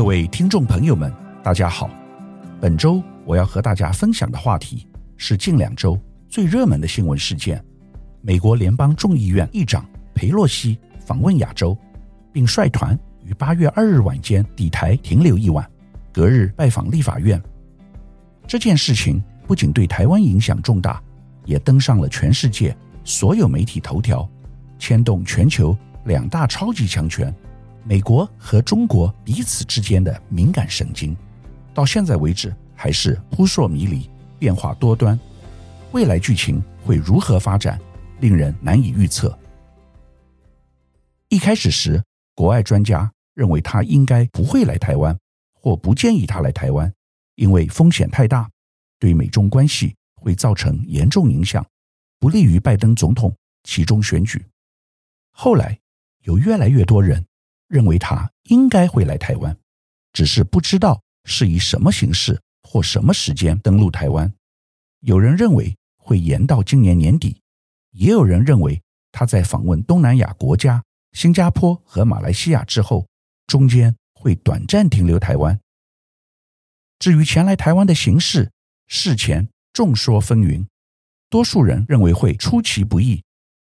各位听众朋友们，大家好。本周我要和大家分享的话题是近两周最热门的新闻事件：美国联邦众议院议长裴洛西访问亚洲，并率团于八月二日晚间抵台停留一晚，隔日拜访立法院。这件事情不仅对台湾影响重大，也登上了全世界所有媒体头条，牵动全球两大超级强权美国和中国彼此之间的敏感神经。到现在为止，还是扑朔迷离、变化多端，未来剧情会如何发展，令人难以预测。一开始时，国外专家认为他应该不会来台湾，或不建议他来台湾，因为风险太大，对美中关系会造成严重影响，不利于拜登总统其中选举。后来，有越来越多人认为他应该会来台湾，只是不知道。是以什么形式或什么时间登陆台湾？有人认为会延到今年年底，也有人认为他在访问东南亚国家新加坡和马来西亚之后，中间会短暂停留台湾。至于前来台湾的形式，事前众说纷纭，多数人认为会出其不意，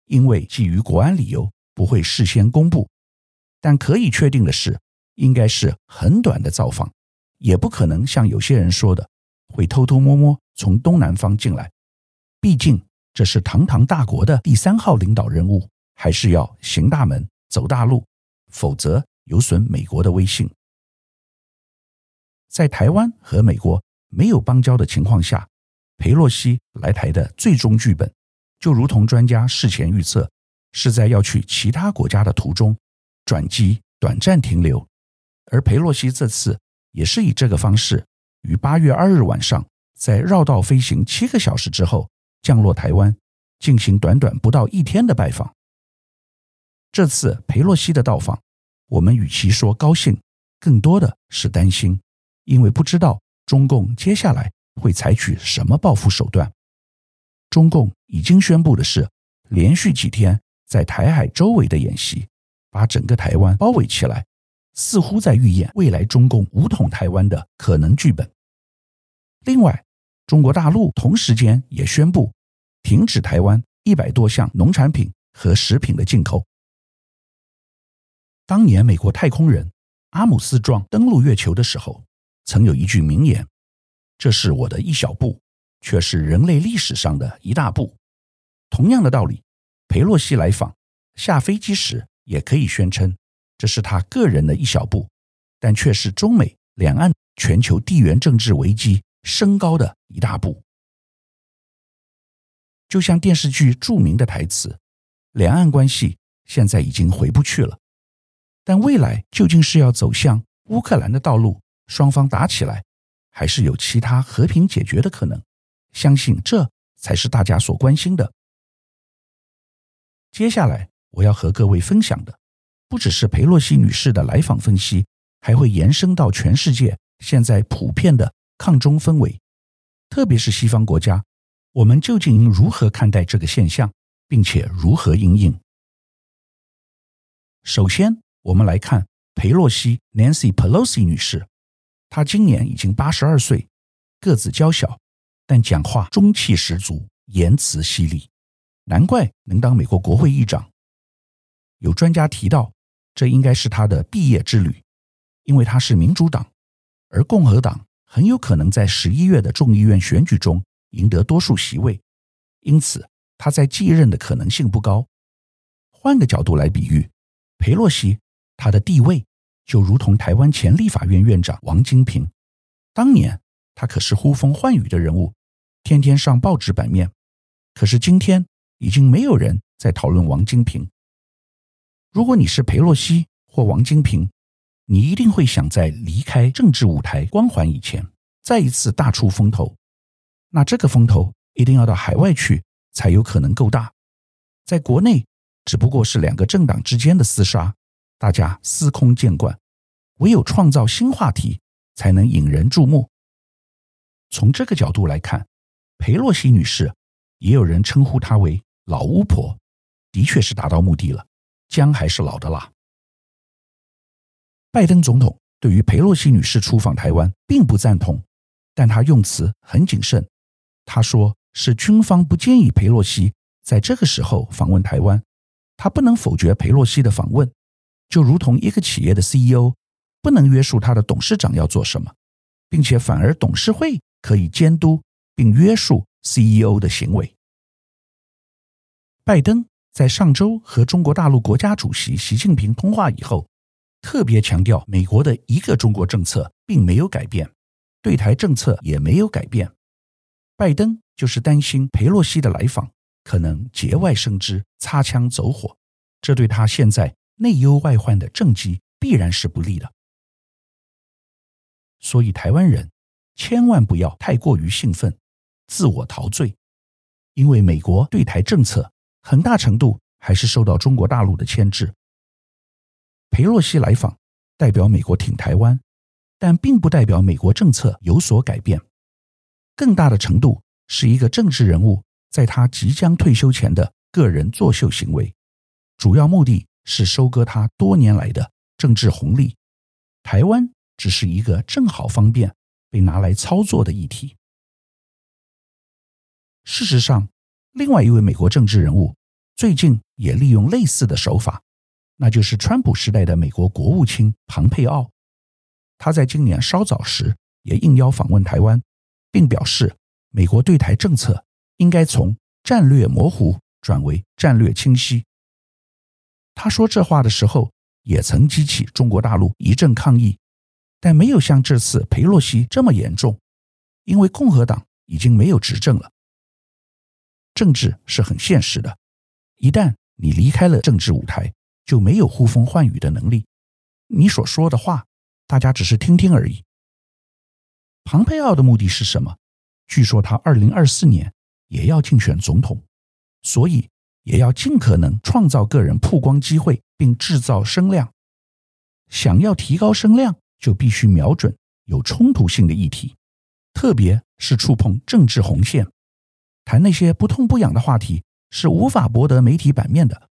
因为基于国安理由不会事先公布。但可以确定的是，应该是很短的造访。也不可能像有些人说的，会偷偷摸摸从东南方进来。毕竟这是堂堂大国的第三号领导人物，还是要行大门、走大路，否则有损美国的威信。在台湾和美国没有邦交的情况下，裴洛西来台的最终剧本，就如同专家事前预测，是在要去其他国家的途中转机短暂停留，而裴洛西这次。也是以这个方式，于八月二日晚上，在绕道飞行七个小时之后降落台湾，进行短短不到一天的拜访。这次裴洛西的到访，我们与其说高兴，更多的是担心，因为不知道中共接下来会采取什么报复手段。中共已经宣布的是，连续几天在台海周围的演习，把整个台湾包围起来。似乎在预演未来中共武统台湾的可能剧本。另外，中国大陆同时间也宣布停止台湾一百多项农产品和食品的进口。当年美国太空人阿姆斯壮登陆月球的时候，曾有一句名言：“这是我的一小步，却是人类历史上的一大步。”同样的道理，裴洛西来访，下飞机时也可以宣称。这是他个人的一小步，但却是中美两岸全球地缘政治危机升高的一大步。就像电视剧著名的台词：“两岸关系现在已经回不去了，但未来究竟是要走向乌克兰的道路，双方打起来，还是有其他和平解决的可能？相信这才是大家所关心的。”接下来我要和各位分享的。不只是裴洛西女士的来访分析，还会延伸到全世界现在普遍的抗中氛围，特别是西方国家，我们究竟应如何看待这个现象，并且如何应应？首先，我们来看裴洛西 （Nancy Pelosi） 女士，她今年已经八十二岁，个子娇小，但讲话中气十足，言辞犀利，难怪能当美国国会议长。有专家提到。这应该是他的毕业之旅，因为他是民主党，而共和党很有可能在十一月的众议院选举中赢得多数席位，因此他在继任的可能性不高。换个角度来比喻，裴洛西他的地位就如同台湾前立法院院长王金平，当年他可是呼风唤雨的人物，天天上报纸版面。可是今天已经没有人在讨论王金平。如果你是裴洛西或王金平，你一定会想在离开政治舞台光环以前，再一次大出风头。那这个风头一定要到海外去，才有可能够大。在国内，只不过是两个政党之间的厮杀，大家司空见惯。唯有创造新话题，才能引人注目。从这个角度来看，裴洛西女士，也有人称呼她为“老巫婆”，的确是达到目的了。姜还是老的辣。拜登总统对于裴洛西女士出访台湾并不赞同，但他用词很谨慎。他说是军方不建议裴洛西在这个时候访问台湾，他不能否决裴洛西的访问，就如同一个企业的 CEO 不能约束他的董事长要做什么，并且反而董事会可以监督并约束 CEO 的行为。拜登在上周和中国大陆国家主席习近平通话以后，特别强调美国的一个中国政策并没有改变，对台政策也没有改变。拜登就是担心裴洛西的来访可能节外生枝、擦枪走火，这对他现在内忧外患的政绩必然是不利的。所以台湾人千万不要太过于兴奋、自我陶醉，因为美国对台政策。很大程度还是受到中国大陆的牵制。裴洛西来访，代表美国挺台湾，但并不代表美国政策有所改变。更大的程度是一个政治人物在他即将退休前的个人作秀行为，主要目的是收割他多年来的政治红利。台湾只是一个正好方便被拿来操作的议题。事实上，另外一位美国政治人物最近也利用类似的手法，那就是川普时代的美国国务卿庞佩奥。他在今年稍早时也应邀访问台湾，并表示美国对台政策应该从战略模糊转为战略清晰。他说这话的时候，也曾激起中国大陆一阵抗议，但没有像这次裴洛西这么严重，因为共和党已经没有执政了。政治是很现实的，一旦你离开了政治舞台，就没有呼风唤雨的能力。你所说的话，大家只是听听而已。庞佩奥的目的是什么？据说他二零二四年也要竞选总统，所以也要尽可能创造个人曝光机会，并制造声量。想要提高声量，就必须瞄准有冲突性的议题，特别是触碰政治红线。谈那些不痛不痒的话题是无法博得媒体版面的。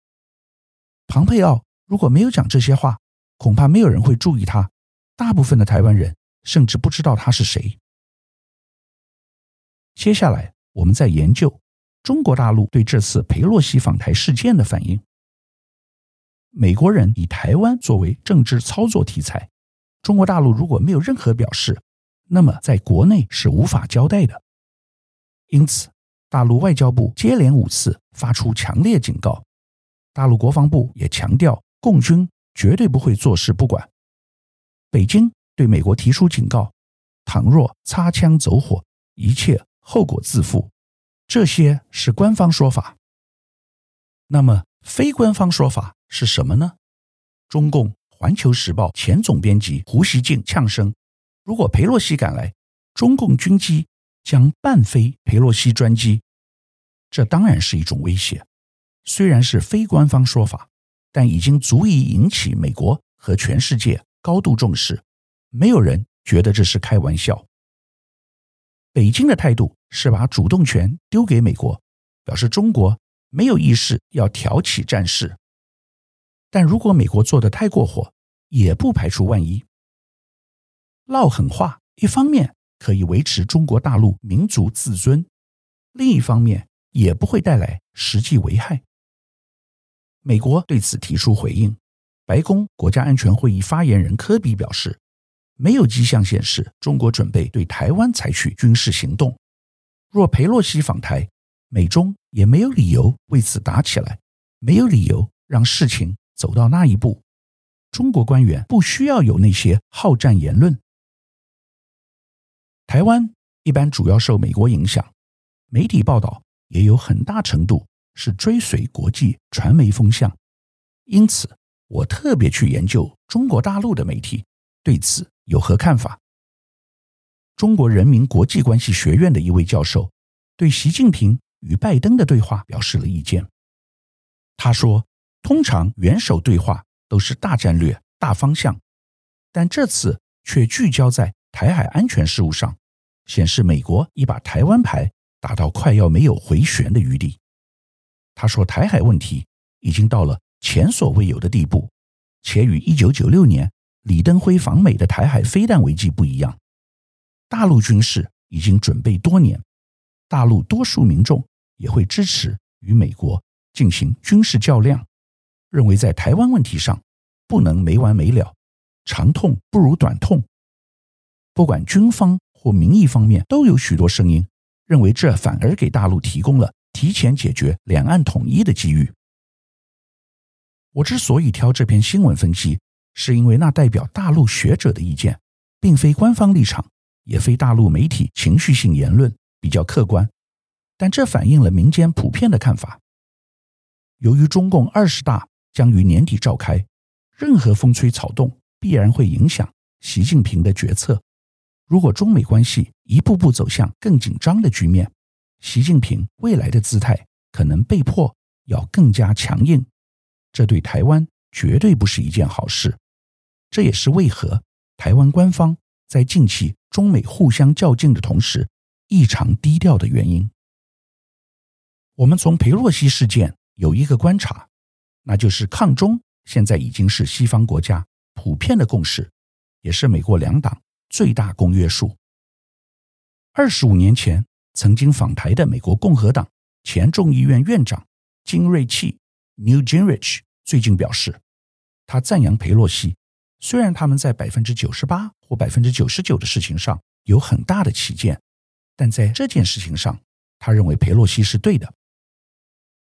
庞佩奥如果没有讲这些话，恐怕没有人会注意他。大部分的台湾人甚至不知道他是谁。接下来，我们再研究中国大陆对这次裴洛西访台事件的反应。美国人以台湾作为政治操作题材，中国大陆如果没有任何表示，那么在国内是无法交代的。因此，大陆外交部接连五次发出强烈警告，大陆国防部也强调，共军绝对不会坐视不管。北京对美国提出警告，倘若擦枪走火，一切后果自负。这些是官方说法。那么非官方说法是什么呢？中共《环球时报》前总编辑胡锡进呛声：如果裴洛西赶来，中共军机。将伴飞裴洛西专机，这当然是一种威胁。虽然是非官方说法，但已经足以引起美国和全世界高度重视。没有人觉得这是开玩笑。北京的态度是把主动权丢给美国，表示中国没有意识要挑起战事。但如果美国做得太过火，也不排除万一。撂狠话，一方面。可以维持中国大陆民族自尊，另一方面也不会带来实际危害。美国对此提出回应，白宫国家安全会议发言人科比表示，没有迹象显示中国准备对台湾采取军事行动。若裴洛西访台，美中也没有理由为此打起来，没有理由让事情走到那一步。中国官员不需要有那些好战言论。台湾一般主要受美国影响，媒体报道也有很大程度是追随国际传媒风向，因此我特别去研究中国大陆的媒体对此有何看法。中国人民国际关系学院的一位教授对习近平与拜登的对话表示了意见。他说：“通常元首对话都是大战略、大方向，但这次却聚焦在。”台海安全事务上，显示美国已把台湾牌打到快要没有回旋的余地。他说，台海问题已经到了前所未有的地步，且与一九九六年李登辉访美的台海飞弹危机不一样，大陆军事已经准备多年，大陆多数民众也会支持与美国进行军事较量，认为在台湾问题上不能没完没了，长痛不如短痛。不管军方或民意方面都有许多声音认为，这反而给大陆提供了提前解决两岸统一的机遇。我之所以挑这篇新闻分析，是因为那代表大陆学者的意见，并非官方立场，也非大陆媒体情绪性言论，比较客观。但这反映了民间普遍的看法。由于中共二十大将于年底召开，任何风吹草动必然会影响习近平的决策。如果中美关系一步步走向更紧张的局面，习近平未来的姿态可能被迫要更加强硬。这对台湾绝对不是一件好事，这也是为何台湾官方在近期中美互相较劲的同时异常低调的原因。我们从裴洛西事件有一个观察，那就是抗中现在已经是西方国家普遍的共识，也是美国两党最大公约数。二十五年前曾经访台的美国共和党前众议院院长金瑞气。Newt Gingrich 最近表示，他赞扬裴洛西，虽然他们在百分之九十八或百分之九十九的事情上有很大的起见，但在这件事情上，他认为裴洛西是对的。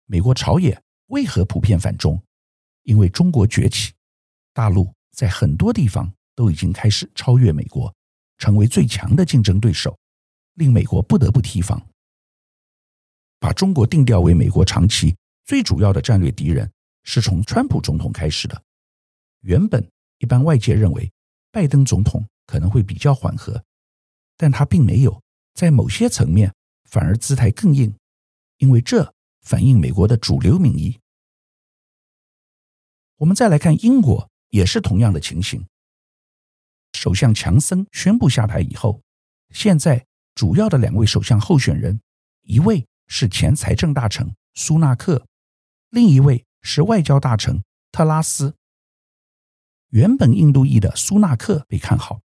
美国朝野为何普遍反中？因为中国崛起，大陆在很多地方都已经开始超越美国，成为最强的竞争对手，令美国不得不提防，把中国定调为美国长期。最主要的战略敌人是从川普总统开始的。原本一般外界认为拜登总统可能会比较缓和，但他并没有，在某些层面反而姿态更硬，因为这反映美国的主流民意。我们再来看英国，也是同样的情形。首相强森宣布下台以后，现在主要的两位首相候选人，一位是前财政大臣苏纳克。另一位是外交大臣特拉斯。原本印度裔的苏纳克被看好，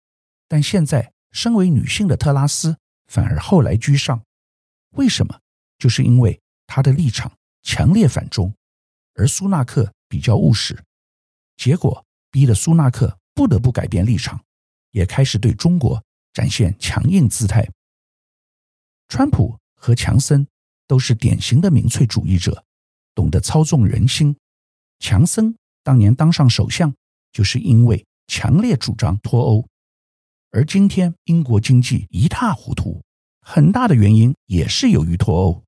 但现在身为女性的特拉斯反而后来居上。为什么？就是因为她的立场强烈反中，而苏纳克比较务实，结果逼得苏纳克不得不改变立场，也开始对中国展现强硬姿态。川普和强森都是典型的民粹主义者。懂得操纵人心，强森当年当上首相，就是因为强烈主张脱欧。而今天英国经济一塌糊涂，很大的原因也是由于脱欧，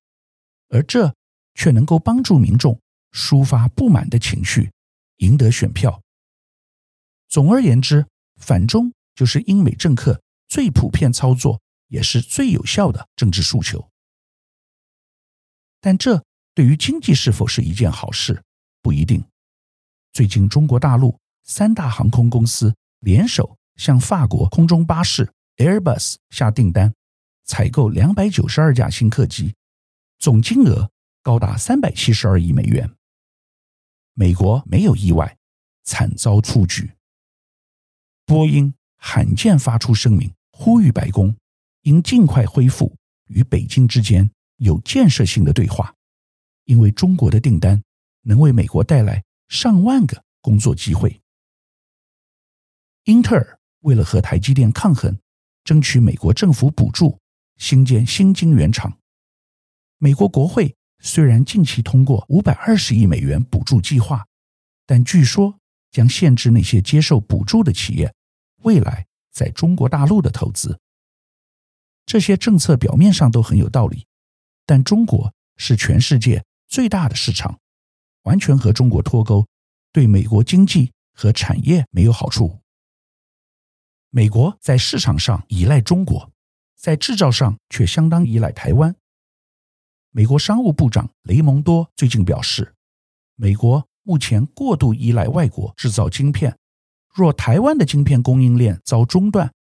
而这却能够帮助民众抒发不满的情绪，赢得选票。总而言之，反中就是英美政客最普遍操作，也是最有效的政治诉求。但这。对于经济是否是一件好事，不一定。最近，中国大陆三大航空公司联手向法国空中巴士 Airbus 下订单，采购两百九十二架新客机，总金额高达三百七十二亿美元。美国没有意外，惨遭出局。波音罕见发出声明，呼吁白宫应尽快恢复与北京之间有建设性的对话。因为中国的订单能为美国带来上万个工作机会。英特尔为了和台积电抗衡，争取美国政府补助兴建新晶圆厂。美国国会虽然近期通过五百二十亿美元补助计划，但据说将限制那些接受补助的企业未来在中国大陆的投资。这些政策表面上都很有道理，但中国是全世界。最大的市场，完全和中国脱钩，对美国经济和产业没有好处。美国在市场上依赖中国，在制造上却相当依赖台湾。美国商务部长雷蒙多最近表示，美国目前过度依赖外国制造晶片，若台湾的晶片供应链遭中断，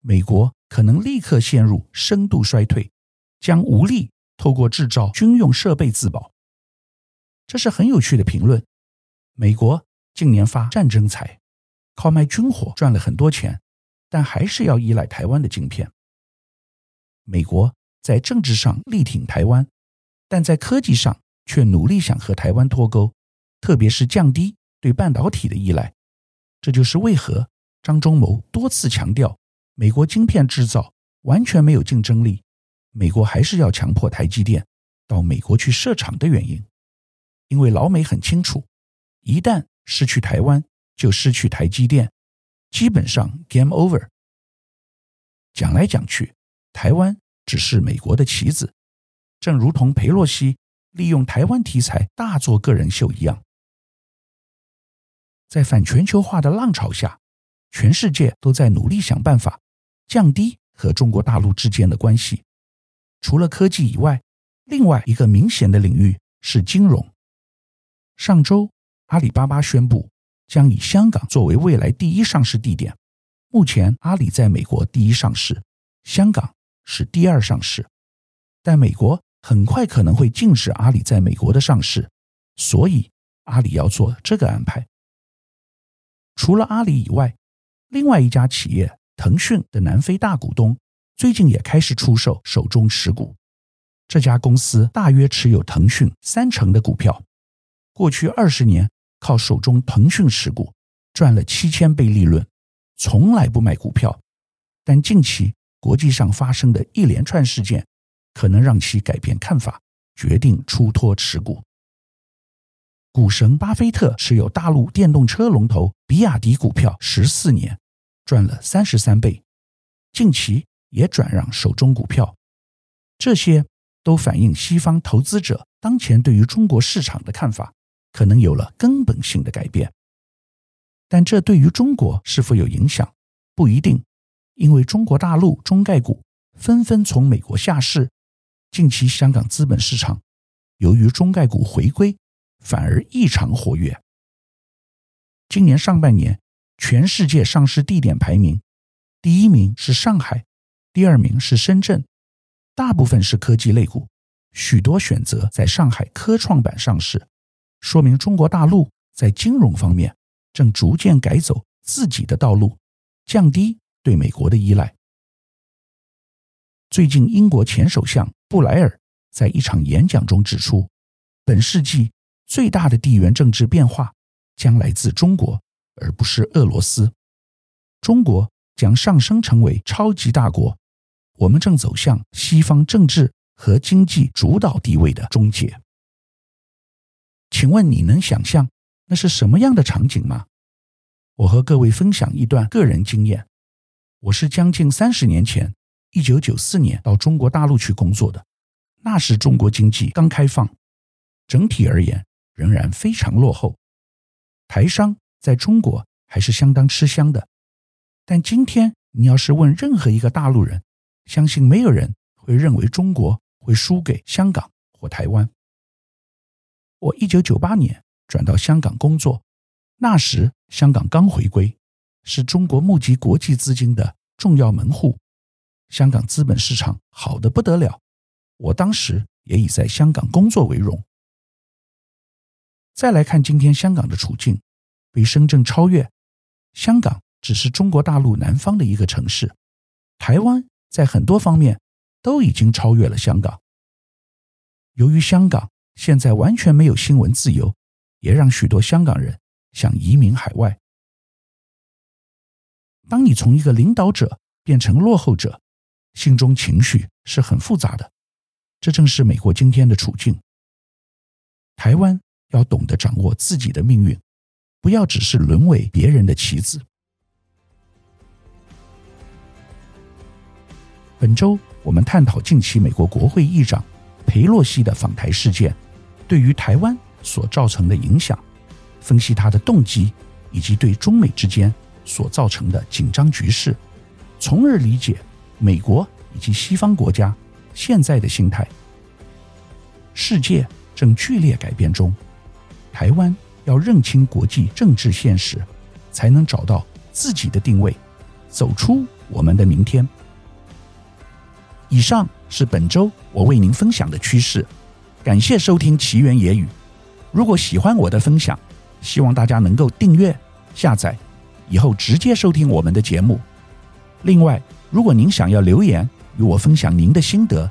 美国可能立刻陷入深度衰退，将无力透过制造军用设备自保。这是很有趣的评论。美国近年发战争财，靠卖军火赚了很多钱，但还是要依赖台湾的晶片。美国在政治上力挺台湾，但在科技上却努力想和台湾脱钩，特别是降低对半导体的依赖。这就是为何张忠谋多次强调，美国晶片制造完全没有竞争力，美国还是要强迫台积电到美国去设厂的原因。因为老美很清楚，一旦失去台湾，就失去台积电，基本上 game over。讲来讲去，台湾只是美国的棋子，正如同裴洛西利用台湾题材大做个人秀一样。在反全球化的浪潮下，全世界都在努力想办法降低和中国大陆之间的关系。除了科技以外，另外一个明显的领域是金融。上周，阿里巴巴宣布将以香港作为未来第一上市地点。目前，阿里在美国第一上市，香港是第二上市。但美国很快可能会禁止阿里在美国的上市，所以阿里要做这个安排。除了阿里以外，另外一家企业腾讯的南非大股东最近也开始出售手中持股。这家公司大约持有腾讯三成的股票。过去二十年，靠手中腾讯持股赚了七千倍利润，从来不卖股票。但近期国际上发生的一连串事件，可能让其改变看法，决定出脱持股。股神巴菲特持有大陆电动车龙头比亚迪股票十四年，赚了三十三倍，近期也转让手中股票。这些都反映西方投资者当前对于中国市场的看法。可能有了根本性的改变，但这对于中国是否有影响，不一定，因为中国大陆中概股纷纷从美国下市，近期香港资本市场由于中概股回归，反而异常活跃。今年上半年，全世界上市地点排名，第一名是上海，第二名是深圳，大部分是科技类股，许多选择在上海科创板上市。说明中国大陆在金融方面正逐渐改走自己的道路，降低对美国的依赖。最近，英国前首相布莱尔在一场演讲中指出，本世纪最大的地缘政治变化将来自中国，而不是俄罗斯。中国将上升成为超级大国，我们正走向西方政治和经济主导地位的终结。请问你能想象那是什么样的场景吗？我和各位分享一段个人经验。我是将近三十年前，一九九四年到中国大陆去工作的。那时中国经济刚开放，整体而言仍然非常落后。台商在中国还是相当吃香的。但今天你要是问任何一个大陆人，相信没有人会认为中国会输给香港或台湾。我一九九八年转到香港工作，那时香港刚回归，是中国募集国际资金的重要门户。香港资本市场好的不得了，我当时也以在香港工作为荣。再来看今天香港的处境，被深圳超越，香港只是中国大陆南方的一个城市，台湾在很多方面都已经超越了香港。由于香港。现在完全没有新闻自由，也让许多香港人想移民海外。当你从一个领导者变成落后者，心中情绪是很复杂的。这正是美国今天的处境。台湾要懂得掌握自己的命运，不要只是沦为别人的棋子。本周我们探讨近期美国国会议长裴洛西的访台事件。对于台湾所造成的影响，分析他的动机，以及对中美之间所造成的紧张局势，从而理解美国以及西方国家现在的心态。世界正剧烈改变中，台湾要认清国际政治现实，才能找到自己的定位，走出我们的明天。以上是本周我为您分享的趋势。感谢收听奇缘野语。如果喜欢我的分享，希望大家能够订阅、下载，以后直接收听我们的节目。另外，如果您想要留言与我分享您的心得，